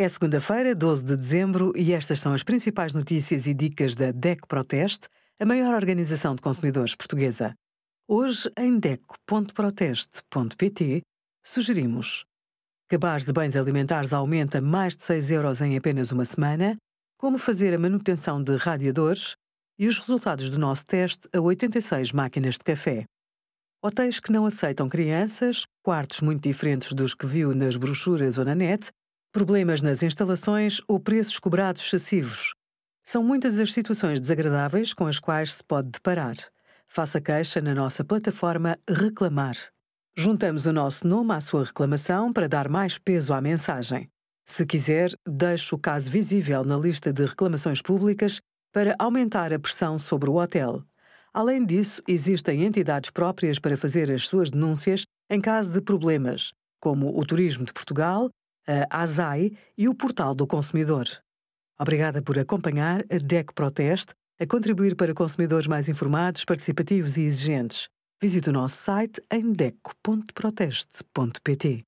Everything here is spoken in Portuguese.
É segunda-feira, 12 de dezembro, e estas são as principais notícias e dicas da DEC Proteste, a maior organização de consumidores portuguesa. Hoje, em DEC.proteste.pt, sugerimos Cabaz de bens alimentares aumenta mais de 6 euros em apenas uma semana, como fazer a manutenção de radiadores e os resultados do nosso teste a 86 máquinas de café. Hotéis que não aceitam crianças, quartos muito diferentes dos que viu nas brochuras ou na net, problemas nas instalações ou preços cobrados excessivos. São muitas as situações desagradáveis com as quais se pode deparar. Faça queixa na nossa plataforma Reclamar. Juntamos o nosso nome à sua reclamação para dar mais peso à mensagem. Se quiser, deixe o caso visível na lista de reclamações públicas para aumentar a pressão sobre o hotel. Além disso, existem entidades próprias para fazer as suas denúncias em caso de problemas, como o Turismo de Portugal, a ASAI e o Portal do Consumidor. Obrigada por acompanhar a DEC Proteste a contribuir para consumidores mais informados, participativos e exigentes. Visite o nosso site em deco.proteste.pt.